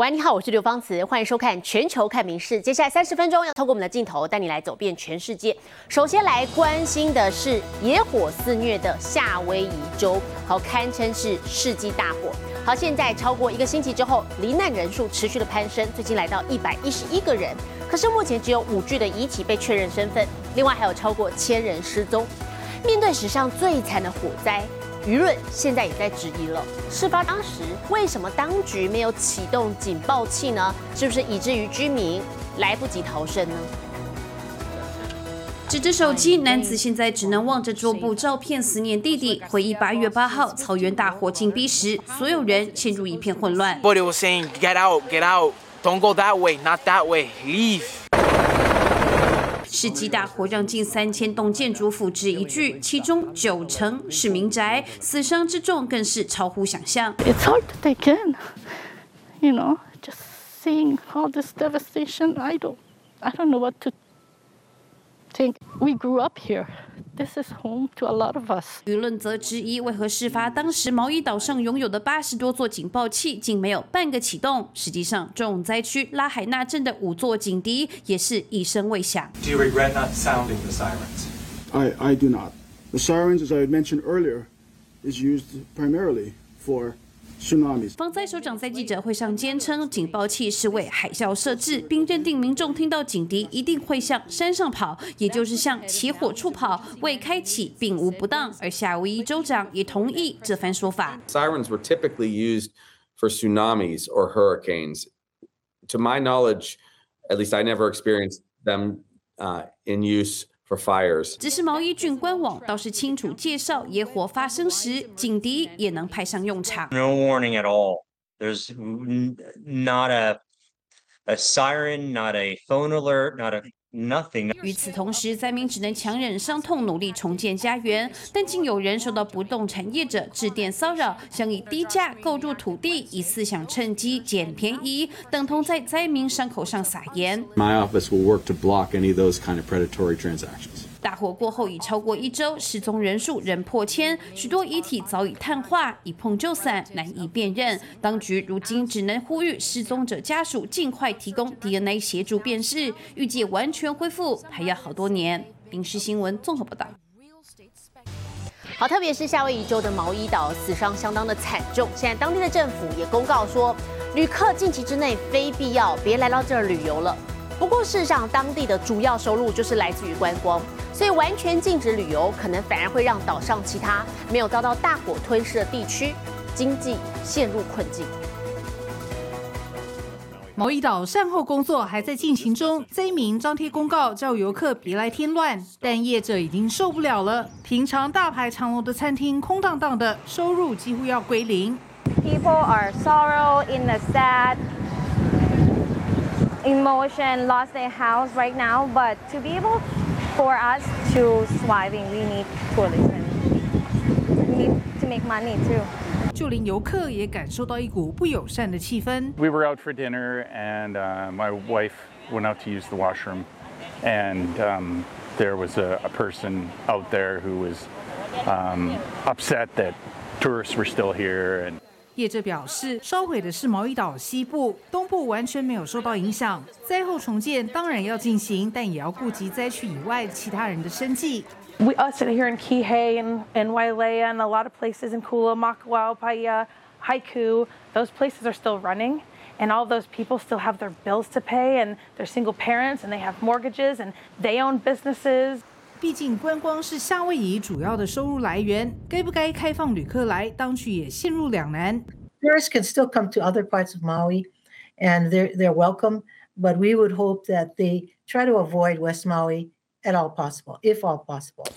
喂，你好，我是刘芳慈，欢迎收看《全球看名事》。接下来三十分钟要透过我们的镜头带你来走遍全世界。首先来关心的是野火肆虐的夏威夷州，好，堪称是世纪大火。好，现在超过一个星期之后，罹难人数持续的攀升，最近来到一百一十一个人。可是目前只有五具的遗体被确认身份，另外还有超过千人失踪。面对史上最惨的火灾。舆论现在也在质疑了，事发当时为什么当局没有启动警报器呢？是不是以至于居民来不及逃生呢？指着手机，男子现在只能望着桌布照片思念弟弟，回忆八月八号草原大火进逼时，所有人陷入一片混乱。But it was saying, "Get out, get out, don't go that way, not that way, leave." 世纪大火让近三千栋建筑付之一炬，其中九成是民宅，死伤之重更是超乎想象。It's hard to take in, you know, just seeing all this devastation. I don't, I don't know what to think. We grew up here. This is home to a lot of us. 舆论则质疑，为何事发当时毛伊岛上拥有的八十多座警报器竟没有半个启动？实际上，重灾区拉海纳镇的五座警笛也是一声未响。Do you regret not sounding the sirens? I, I do not. The sirens, as I mentioned earlier, is used primarily for 防灾首长在记者会上坚称，警报器是为海啸设置，并认定民众听到警笛一定会向山上跑，也就是向起火处跑，未开启并无不当。而夏威夷州长也同意这番说法。Sirens were typically used for tsunamis or hurricanes. To my knowledge, at least I never experienced them uh, in use. for fires. 只是毛衣郡官网倒是清楚介绍，野火发生时警笛也能派上用场。No warning at all. There's not a a siren, not a phone alert, not a nothing. 与此同时，灾民只能强忍伤痛，努力重建家园。但竟有人受到不动产业者致电骚扰，想以低价购入土地，以思想趁机捡便宜，等同在灾民伤口上撒盐。My office will work to block any of those kind of predatory transactions. 大火过后已超过一周，失踪人数仍破千，许多遗体早已碳化，一碰就散，难以辨认。当局如今只能呼吁失踪者家属尽快提供 DNA 协助辨识，预计完全恢复还要好多年。影视新闻综合报道。好，特别是夏威夷州的毛伊岛死伤相当的惨重，现在当地的政府也公告说，旅客近期之内非必要别来到这儿旅游了。不过事实上，当地的主要收入就是来自于观光。所以完全禁止旅游，可能反而会让岛上其他没有遭到大火吞噬的地区经济陷入困境。毛伊岛善后工作还在进行中，灾民张贴公告叫游客别来添乱，但业者已经受不了了。平常大排长龙的餐厅空荡荡的，收入几乎要归零。People are sorrow in the sad emotion, lost their house right now, but to be able For us to surviving, we need tourism. We need to make money too. 就连游客也感受到一股不友善的气氛。We were out for dinner, and uh, my wife went out to use the washroom, and um, there was a, a person out there who was um, upset that tourists were still here and 业者表示，烧毁的是毛伊岛西部，东部完全没有受到影响。灾后重建当然要进行，但也要顾及灾区以外其他人的生计。We us here in Kihei and and Wailea and a lot of places in Kula, Makawao, Paia, Haiku, those places are still running. And all those people still have their bills to pay, and they're single parents, and they have mortgages, and they own businesses. 毕竟观光是夏威夷主要的收入来源，该不该开放旅客来，当局也陷入两难。Tourists can still come to other parts of Maui, and they're they're welcome. But we would hope that they try to avoid West Maui at all possible, if all possible.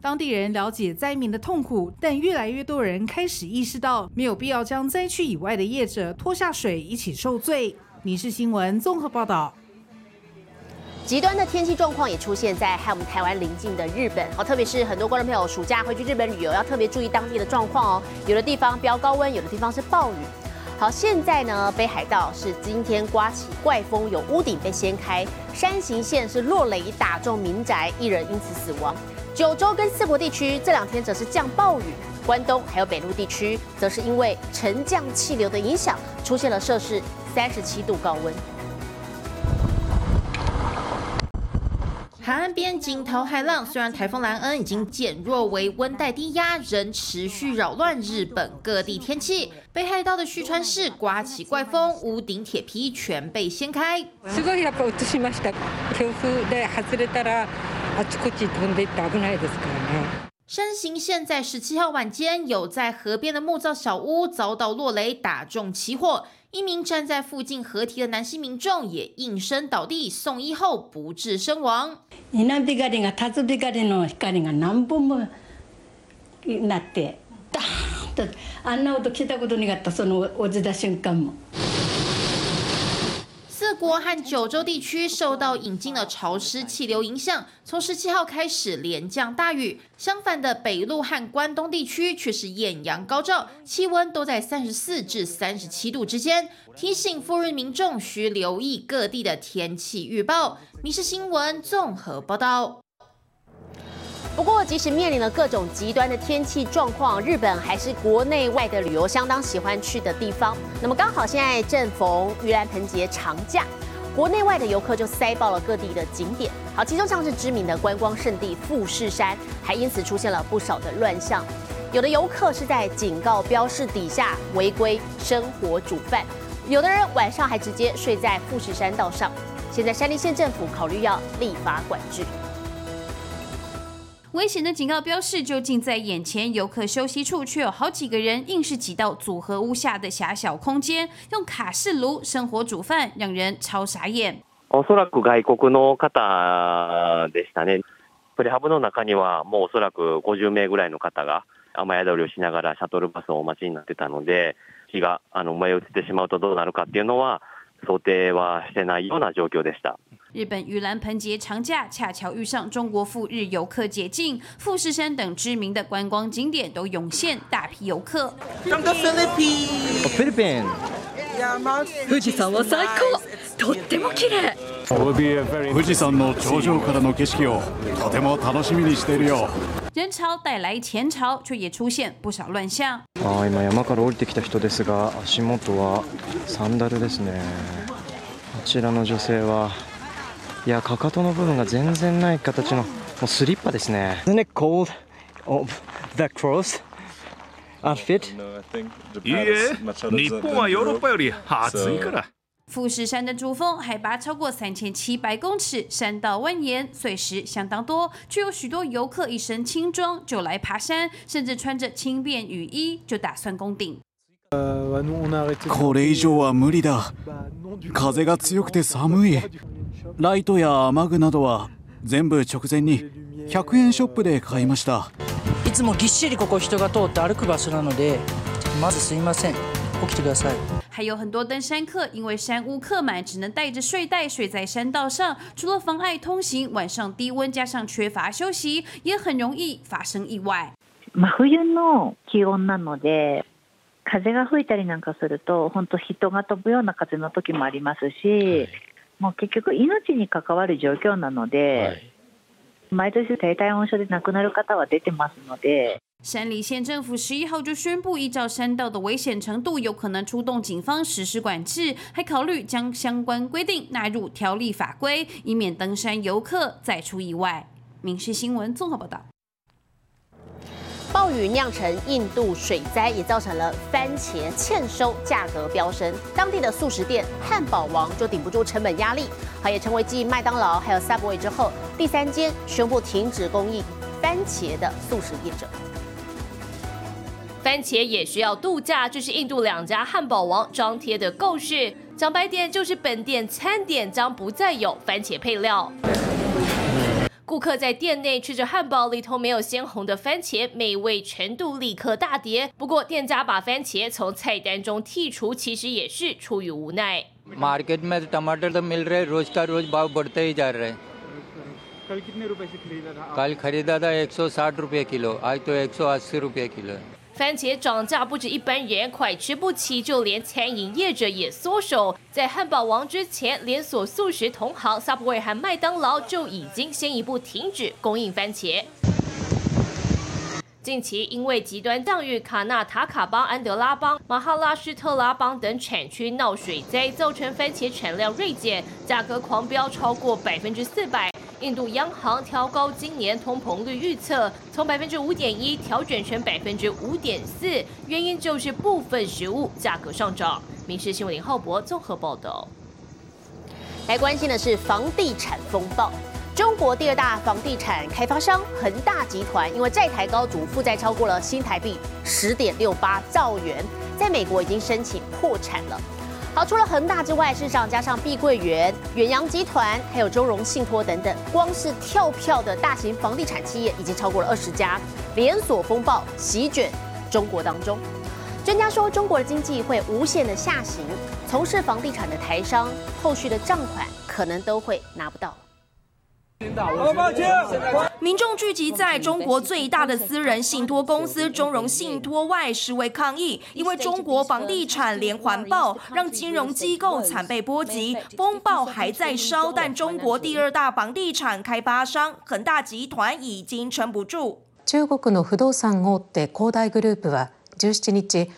当地人了解灾民的痛苦，但越来越多人开始意识到，没有必要将灾区以外的业者拖下水一起受罪。民事新闻综合报道。极端的天气状况也出现在和我们台湾邻近的日本，好，特别是很多观众朋友暑假会去日本旅游，要特别注意当地的状况哦。有的地方飙高温，有的地方是暴雨。好，现在呢，北海道是今天刮起怪风，有屋顶被掀开；山形县是落雷打中民宅，一人因此死亡。九州跟四国地区这两天则是降暴雨，关东还有北陆地区，则是因为沉降气流的影响，出现了摄氏三十七度高温。海岸边惊涛骇浪，虽然台风兰恩已经减弱为温带低压，仍持续扰乱日本各地天气。北海道的旭川市刮起怪风，屋顶铁皮全被掀开。すごいやっぱ映しました。強風で外れたらあちこち飛んでいって危ないですからね。 山形县在十七号晚间，有在河边的木造小屋遭到落雷打中起火。一名站在附近河堤的男性民众也应声倒地，送医后不治身亡。稲光が竜光の光が何本もなってダーンとあんな音聞いたことなかったその落ちた瞬間も。 国和九州地区受到引进的潮湿气流影响，从十七号开始连降大雨。相反的，北陆和关东地区却是艳阳高照，气温都在三十四至三十七度之间。提醒赴日民众需留意各地的天气预报。民事新闻综合报道。不过，即使面临了各种极端的天气状况，日本还是国内外的旅游相当喜欢去的地方。那么，刚好现在正逢盂兰盆节长假，国内外的游客就塞爆了各地的景点。好，其中像是知名的观光胜地富士山，还因此出现了不少的乱象。有的游客是在警告标示底下违规生火煮饭，有的人晚上还直接睡在富士山道上。现在山梨县政府考虑要立法管制。危险的警告标示就近在眼前，游客休息处却有好几个人硬是挤到组合屋下的狭小空间，用卡式炉生火煮饭，让人超傻眼。おそらく外国の方でしたね。プレハブの中にはもうおそらく50名ぐらいの方が雨宿りをしながらシャトルバスをお待ちになってたので、火があの燃え移ってしまうとどうなるかっていうのは 想定はしてないような状況でした。日本盂兰盆节长假恰巧遇上中国赴日游客解禁，富士山等知名的观光景点都涌现大批游客。From the Philippines. Philippines. 富士山は最高。とっても綺麗。富士山の頂上からの景色をとても楽しみにしているよ。人潮带来前潮，却也出现不少乱象。あー今山から降りてきた人ですが足元はサンダルですねこちらの女性はいやかかとの部分が全然ない形のもうスリッパですね Isn't it cold? Of the cross? Outfit? いいえ、日本はヨーロッパより暑いから。富士山的主峰海拔超过三千七百公尺，山道蜿蜒，碎石相当多，却有许多游客一身轻装就来爬山，甚至穿着轻便雨衣就打算攻顶。これ以上は無理だ。風が強くて寒い。ライトや雨具などは全部直前に100円ショップで買いました。いつもぎっしりここ人が通って歩く場所なのでまずすいません 起きてください还有很多登山客因为山屋客满，只能带着睡袋睡在山道上，除了妨碍通行，晚上低温加上缺乏休息，也很容易发生意外。真冬の気温なので風が吹いたりなんかすると本当人が飛ぶような風の時もありますし、もう結局命に関わる状況なので、毎年低体温症で亡くなる方は出てますので。山梨县政府十一号就宣布，依照山道的危险程度，有可能出动警方实施管制，还考虑将相关规定纳入条例法规，以免登山游客再出意外。民事新闻综合报道。暴雨酿成印度水灾，也造成了番茄欠收，价格飙升。当地的素食店汉堡王就顶不住成本压力，好也成为继麦当劳还有 Subway 之后第三间宣布停止供应番茄的素食业者。番茄也需要度假，这是印度两家汉堡王张贴的告示，讲白点就是本店餐点将不再有番茄配料。顾客在店内吃着汉堡，里头没有鲜红的番茄，美味程度立刻大跌。不过店家把番茄从菜单中剔除，其实也是出于无奈。 मार्केट में टमाटर तो मिल रहे रोज का रोज भाव बढ़ते ही जा रहे हैं कल कितने रुपए से खरीदा था कल खरीदा था 160 रुपए किलो आज तो 180 रुपए किलो है 番茄涨价不止一般人快吃不起，就连餐饮业者也缩手。在汉堡王之前，连锁素食同行 Subway 和麦当劳就已经先一步停止供应番茄。近期因为极端降雨，卡纳塔卡邦、安德拉邦、马哈拉施特拉邦等产区闹水灾，造成番茄产量锐减，价格狂飙超过百分之四百。印度央行调高今年通膨率预测，从百分之五点一调整成百分之五点四，原因就是部分食物价格上涨。民事新闻林浩博综合报道。来关心的是房地产风暴。中国第二大房地产开发商恒大集团，因为债台高筑，负债超过了新台币十点六八兆元，在美国已经申请破产了。好，除了恒大之外，市场加上碧桂园、远洋集团，还有中融信托等等，光是跳票的大型房地产企业已经超过了二十家，连锁风暴席卷中国当中。专家说，中国的经济会无限的下行，从事房地产的台商，后续的账款可能都会拿不到。民众聚集在中国最大的私人信托公司中融信托外示威抗议，因为中国房地产连环爆，让金融机构惨被波及。风暴还在烧，但中国第二大房地产开发商恒大集团已经撑不住。中国の不動産大手恒大グループは17日、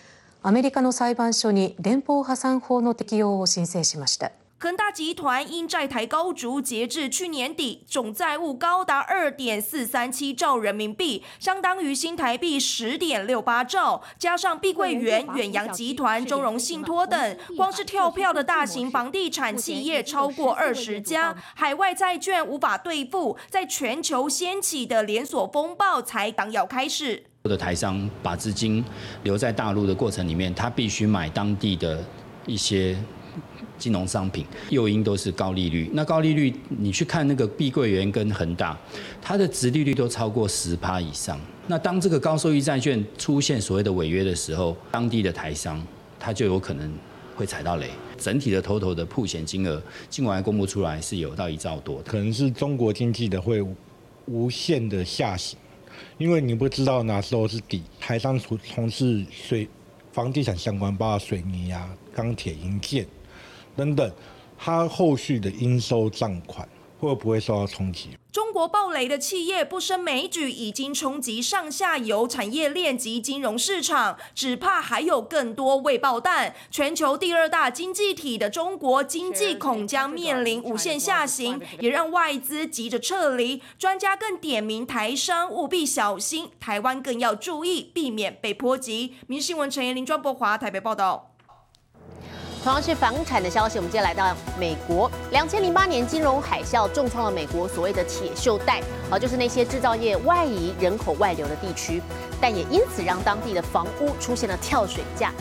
アメリカの裁判所に連邦破産法の適用を申請しました。 恒大集团因债台高筑，截至去年底，总债务高达二点四三七兆人民币，相当于新台币十点六八兆。加上碧桂园、远洋集团、中融信托等，光是跳票的大型房地产企业超过二十家。海外债券无法兑付，在全球掀起的连锁风暴才刚要开始。的台商把资金留在大陆的过程里面，他必须买当地的一些。金融商品诱因都是高利率，那高利率你去看那个碧桂园跟恒大，它的值利率都超过十趴以上。那当这个高收益债券出现所谓的违约的时候，当地的台商他就有可能会踩到雷。整体的头头的铺险金额，尽管公布出来是有到一兆多，可能是中国经济的会无限的下行，因为你不知道哪时候是底。台商从从事水房地产相关，包括水泥啊、钢铁、银建。等等，它后续的应收账款会不会受到冲击？中国暴雷的企业不胜枚举，已经冲击上下游产业链及金融市场，只怕还有更多未爆弹。全球第二大经济体的中国经济恐将面临无限下行，也让外资急着撤离。专家更点名台商务必小心，台湾更要注意，避免被波及。民新闻陈彦林、庄博华台北报道。同样是房产的消息，我们接下来到美国。两千零八年金融海啸重创了美国所谓的铁锈带，啊，就是那些制造业外移、人口外流的地区，但也因此让当地的房屋出现了跳水价。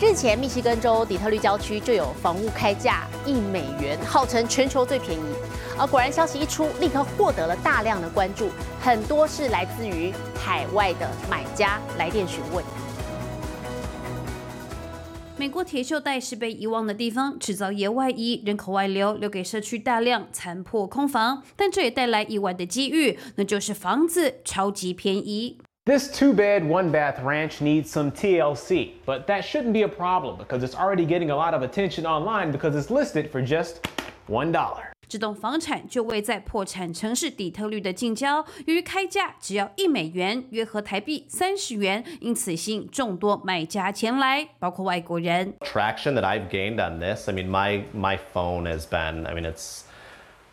日前，密西根州底特律郊区就有房屋开价一美元，号称全球最便宜。而果然，消息一出，立刻获得了大量的关注，很多是来自于海外的买家来电询问。美国铁锈带是被遗忘的地方，制造业外移，人口外流，留给社区大量残破空房。但这也带来意外的机遇，那就是房子超级便宜。This two bed, one bath ranch needs some TLC, but that shouldn't be a problem because it's already getting a lot of attention online because it's listed for just one dollar. 这栋房产就位在破产城市底特律的近郊，由于开价只要一美元，约合台币三十元，因此吸引众多买家前来，包括外国人。Traction that I've gained on this, I mean, my my phone has been, I mean, it's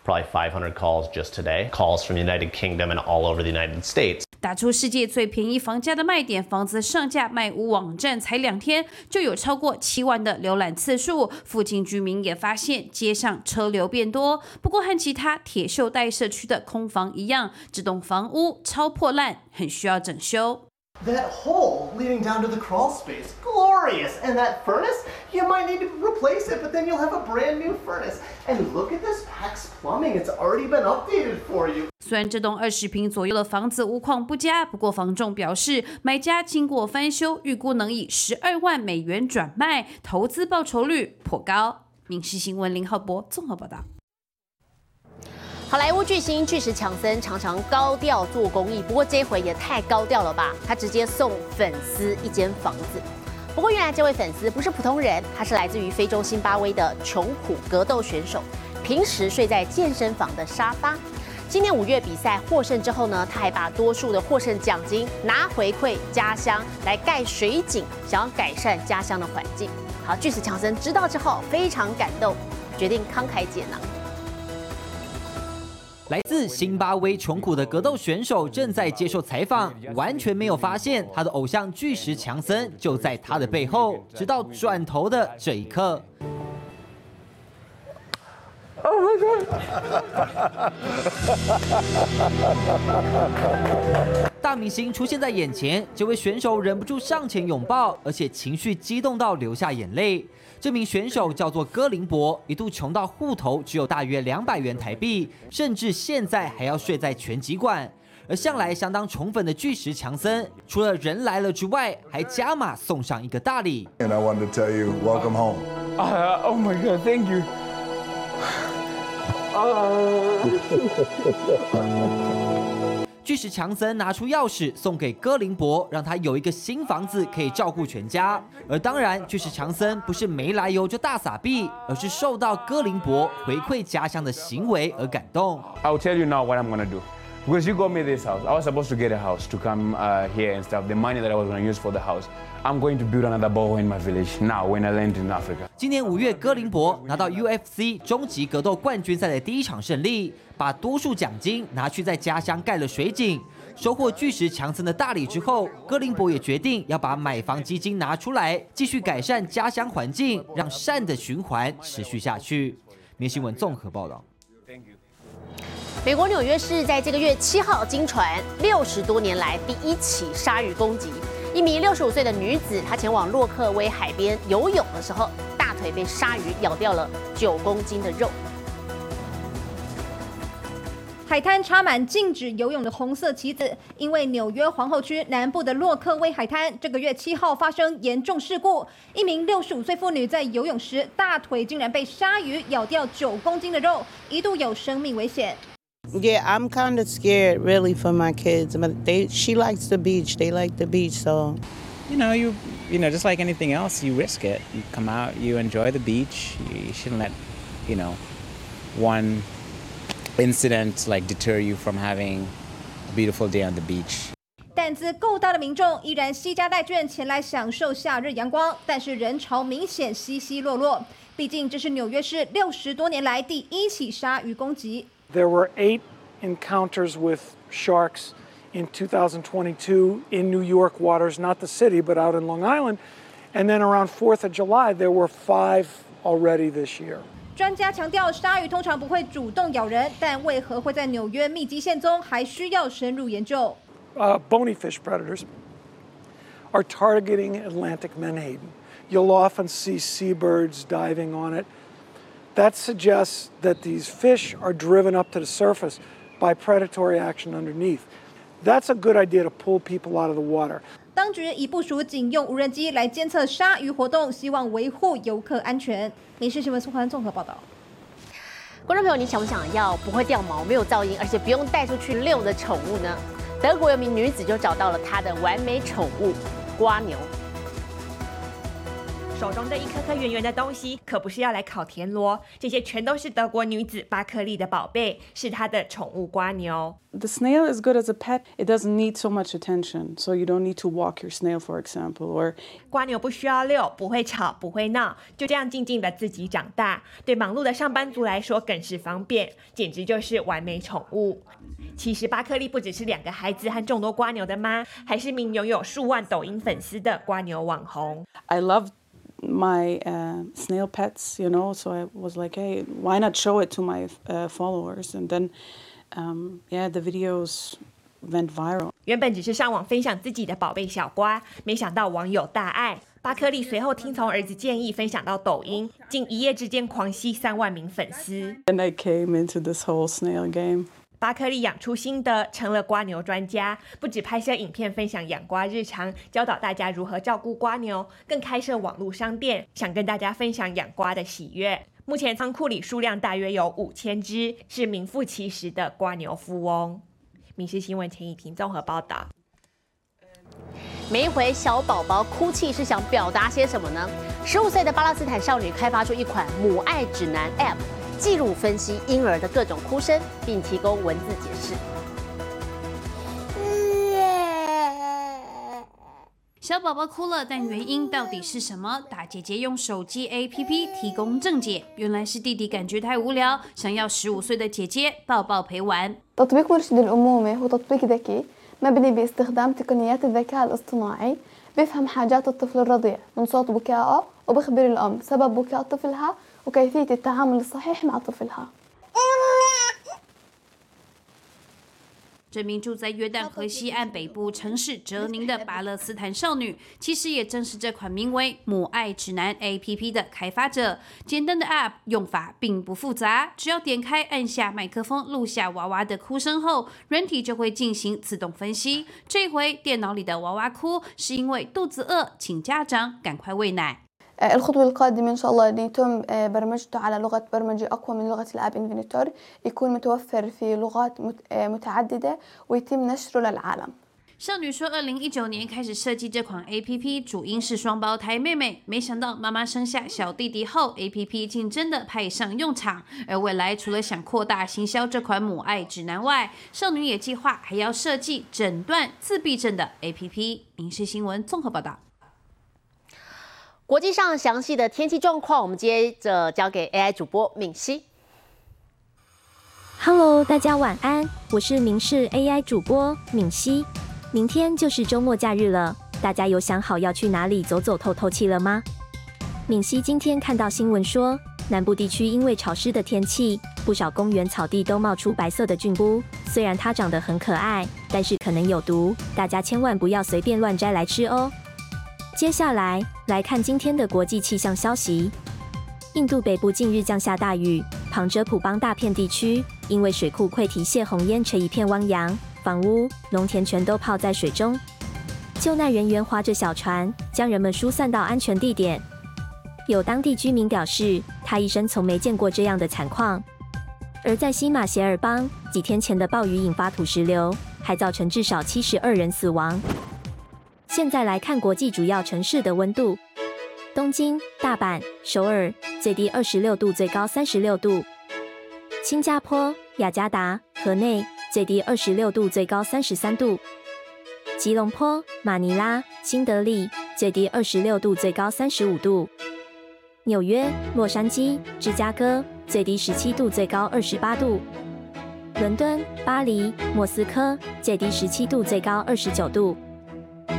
probably 500 calls just today, calls from the United Kingdom and all over the United States. 打出世界最便宜房价的卖点，房子上架卖屋网站才两天就有超过七万的浏览次数。附近居民也发现街上车流变多。不过和其他铁锈带社区的空房一样，这栋房屋超破烂，很需要整修。That hole leading down to the crawl space, glorious. And that furnace, you might need to replace it, but then you'll have a brand new furnace. And look at this PAX plumbing, it's already been updated for you. 虽然这栋二十平左右的房子屋况不佳，不过房仲表示，买家经过翻修，预估能以十二万美元转卖，投资报酬率颇高。民事新闻林浩博综合报道。 好莱坞巨星巨石强森常常高调做公益，不过这回也太高调了吧？他直接送粉丝一间房子。不过原来这位粉丝不是普通人，他是来自于非洲新巴威的穷苦格斗选手，平时睡在健身房的沙发。今年五月比赛获胜之后呢，他还把多数的获胜奖金拿回馈家乡来盖水井，想要改善家乡的环境。好，巨石强森知道之后非常感动，决定慷慨解囊。来自辛巴威穷苦的格斗选手正在接受采访，完全没有发现他的偶像巨石强森就在他的背后，直到转头的这一刻。Oh my god！大明星出现在眼前，这位选手忍不住上前拥抱，而且情绪激动到流下眼泪。这名选手叫做戈林博，一度穷到户头只有大约两百元台币，甚至现在还要睡在拳击馆。而向来相当宠粉的巨石强森，除了人来了之外，还加码送上一个大礼。And I wanted to tell you, welcome home. Oh my god, thank you. 巨石强森拿出钥匙送给戈林伯，让他有一个新房子可以照顾全家。而当然，巨石强森不是没来由就大撒币，而是受到戈林伯回馈家乡的行为而感动。I'll tell you now what I'm gonna do. Because you got me this house. I was supposed to get a house to come uh, here and stuff. The money that I was going to use for the house. I'm going to build another ball in my village now when I land in Africa. 今年五月，哥林博拿到 UFC 终极格斗冠军赛的第一场胜利，把多数奖金拿去在家乡盖了水井。收获巨石强森的大礼之后，哥林博也决定要把买房基金拿出来，继续改善家乡环境，让善的循环持续下去。明新闻综合报道。美国纽约市在这个月七号惊传六十多年来第一起鲨鱼攻击。一名六十五岁的女子，她前往洛克威海边游泳的时候，大腿被鲨鱼咬掉了九公斤的肉。海滩插满禁止游泳的红色旗子，因为纽约皇后区南部的洛克威海滩这个月七号发生严重事故，一名六十五岁妇女在游泳时大腿竟然被鲨鱼咬掉九公斤的肉，一度有生命危险。Yeah, I'm kind of scared, really, for my kids. But they, she likes the beach. They like the beach, so. You know, you, you know, just like anything else, you risk it. You come out, you enjoy the beach. You shouldn't let, you know, one incident like deter you from having a beautiful day on the beach. 胆子够大的民众依然惜家带眷前来享受夏日阳光，但是人潮明显稀稀落落。毕竟这是纽约市六十多年来第一起鲨鱼攻击。 There were eight encounters with sharks in 2022 in New York waters, not the city, but out in Long Island. And then around 4th of July, there were five already this year. 专家强调，鲨鱼通常不会主动咬人，但为何会在纽约密集现踪，还需要深入研究。Uh, bony fish predators are targeting Atlantic menhaden. You'll often see seabirds diving on it. That suggests that these fish are driven up to the surface by predatory action underneath. That's a good idea to pull people out of the water. 当局已部署警用无人机来监测鲨鱼活动，希望维护游客安全。民事新闻苏环综合报道。观众朋友，你想不想要不会掉毛、没有噪音，而且不用带出去遛的宠物呢？德国有名女子就找到了她的完美宠物——瓜牛。手中的一颗颗圆圆的东西，可不是要来烤田螺，这些全都是德国女子巴克利的宝贝，是她的宠物瓜牛。The snail is good as a pet. It doesn't need so much attention, so you don't need to walk your snail, for example. Or 瓜牛不需要遛，不会吵，不会闹，就这样静静的自己长大。对忙碌的上班族来说更是方便，简直就是完美宠物。其实巴克利不只是两个孩子和众多瓜牛的妈，还是名拥有数万抖音粉丝的瓜牛网红。I love my uh, snail pets, you know, so I was like, hey, why not show it to my uh, followers? And then, um, yeah, the videos went viral. 原本只是上网分享自己的宝贝小瓜，没想到网友大爱。巴克利随后听从儿子建议，分享到抖音，竟一夜之间狂吸三万名粉丝。 And I came into this whole snail game. 巴克利养出新的，成了瓜牛专家，不止拍摄影片分享养瓜日常，教导大家如何照顾瓜牛，更开设网络商店，想跟大家分享养瓜的喜悦。目前仓库里数量大约有五千只，是名副其实的瓜牛富翁。民事新闻陈以婷综合报道。每一回小宝宝哭泣是想表达些什么呢？十五岁的巴勒斯坦少女开发出一款母爱指南 App，记录分析婴儿的各种哭声，并提供文字解释。小宝宝哭了，但原因到底是什么？大姐姐用手机 APP 提供正解，原来是弟弟感觉太无聊，想要十五岁的姐姐抱抱陪玩。 تطبيق مرشد الأمومة هو تطبيق ذكي مبني باستخدام تقنيات الذكاء الاصطناعي بيفهم حاجات الطفل الرضيع من صوت بكائه وبخبر الأم سبب بكاء طفلها وكيفية التعامل الصحيح مع طفلها 这名住在约旦河西岸北部城市哲宁的巴勒斯坦少女，其实也正是这款名为“母爱指南 ”APP 的开发者。简单的 App 用法并不复杂，只要点开按下麦克风录下娃娃的哭声后，软体就会进行自动分析。这回电脑里的娃娃哭是因为肚子饿，请家长赶快喂奶。 آه، الخطوة القادمة إن شاء الله أن يتم آه، برمجته على لغة برمجة أقوى من لغة الآب إنفينيتور يكون متوفر في لغات مت- آه، متعددة ويتم نشره للعالم 少女说，二零一九年开始设计这款 A P P，主因是双胞胎妹妹，没想到妈妈生下小弟弟后，A P P 竟真的派上用场。而未来除了想扩大行销这款母爱指南外，少女也计划还要设计诊断自闭症的 A P P。影视新闻综合报道。 国际上详细的天气状况，我们接着交给 AI 主播敏熙。Hello，大家晚安，我是明视 AI 主播敏熙。明天就是周末假日了，大家有想好要去哪里走走透透气了吗？敏熙今天看到新闻说，南部地区因为潮湿的天气，不少公园草地都冒出白色的菌菇。虽然它长得很可爱，但是可能有毒，大家千万不要随便乱摘来吃哦。接下来来看今天的国际气象消息。印度北部近日降下大雨，旁遮普邦大片地区因为水库溃堤泄洪淹成一片汪洋，房屋、农田全都泡在水中。救难人员划着小船，将人们疏散到安全地点。有当地居民表示，他一生从没见过这样的惨况。而在西马歇尔邦，几天前的暴雨引发土石流，还造成至少七十二人死亡。现在来看国际主要城市的温度。东京、大阪、首尔最低二十六度，最高三十六度；新加坡、雅加达、河内最低二十六度，最高三十三度；吉隆坡、马尼拉、新德里最低二十六度，最高三十五度；纽约、洛杉矶、芝加哥最低十七度，最高二十八度；伦敦、巴黎、莫斯科最低十七度，最高二十九度。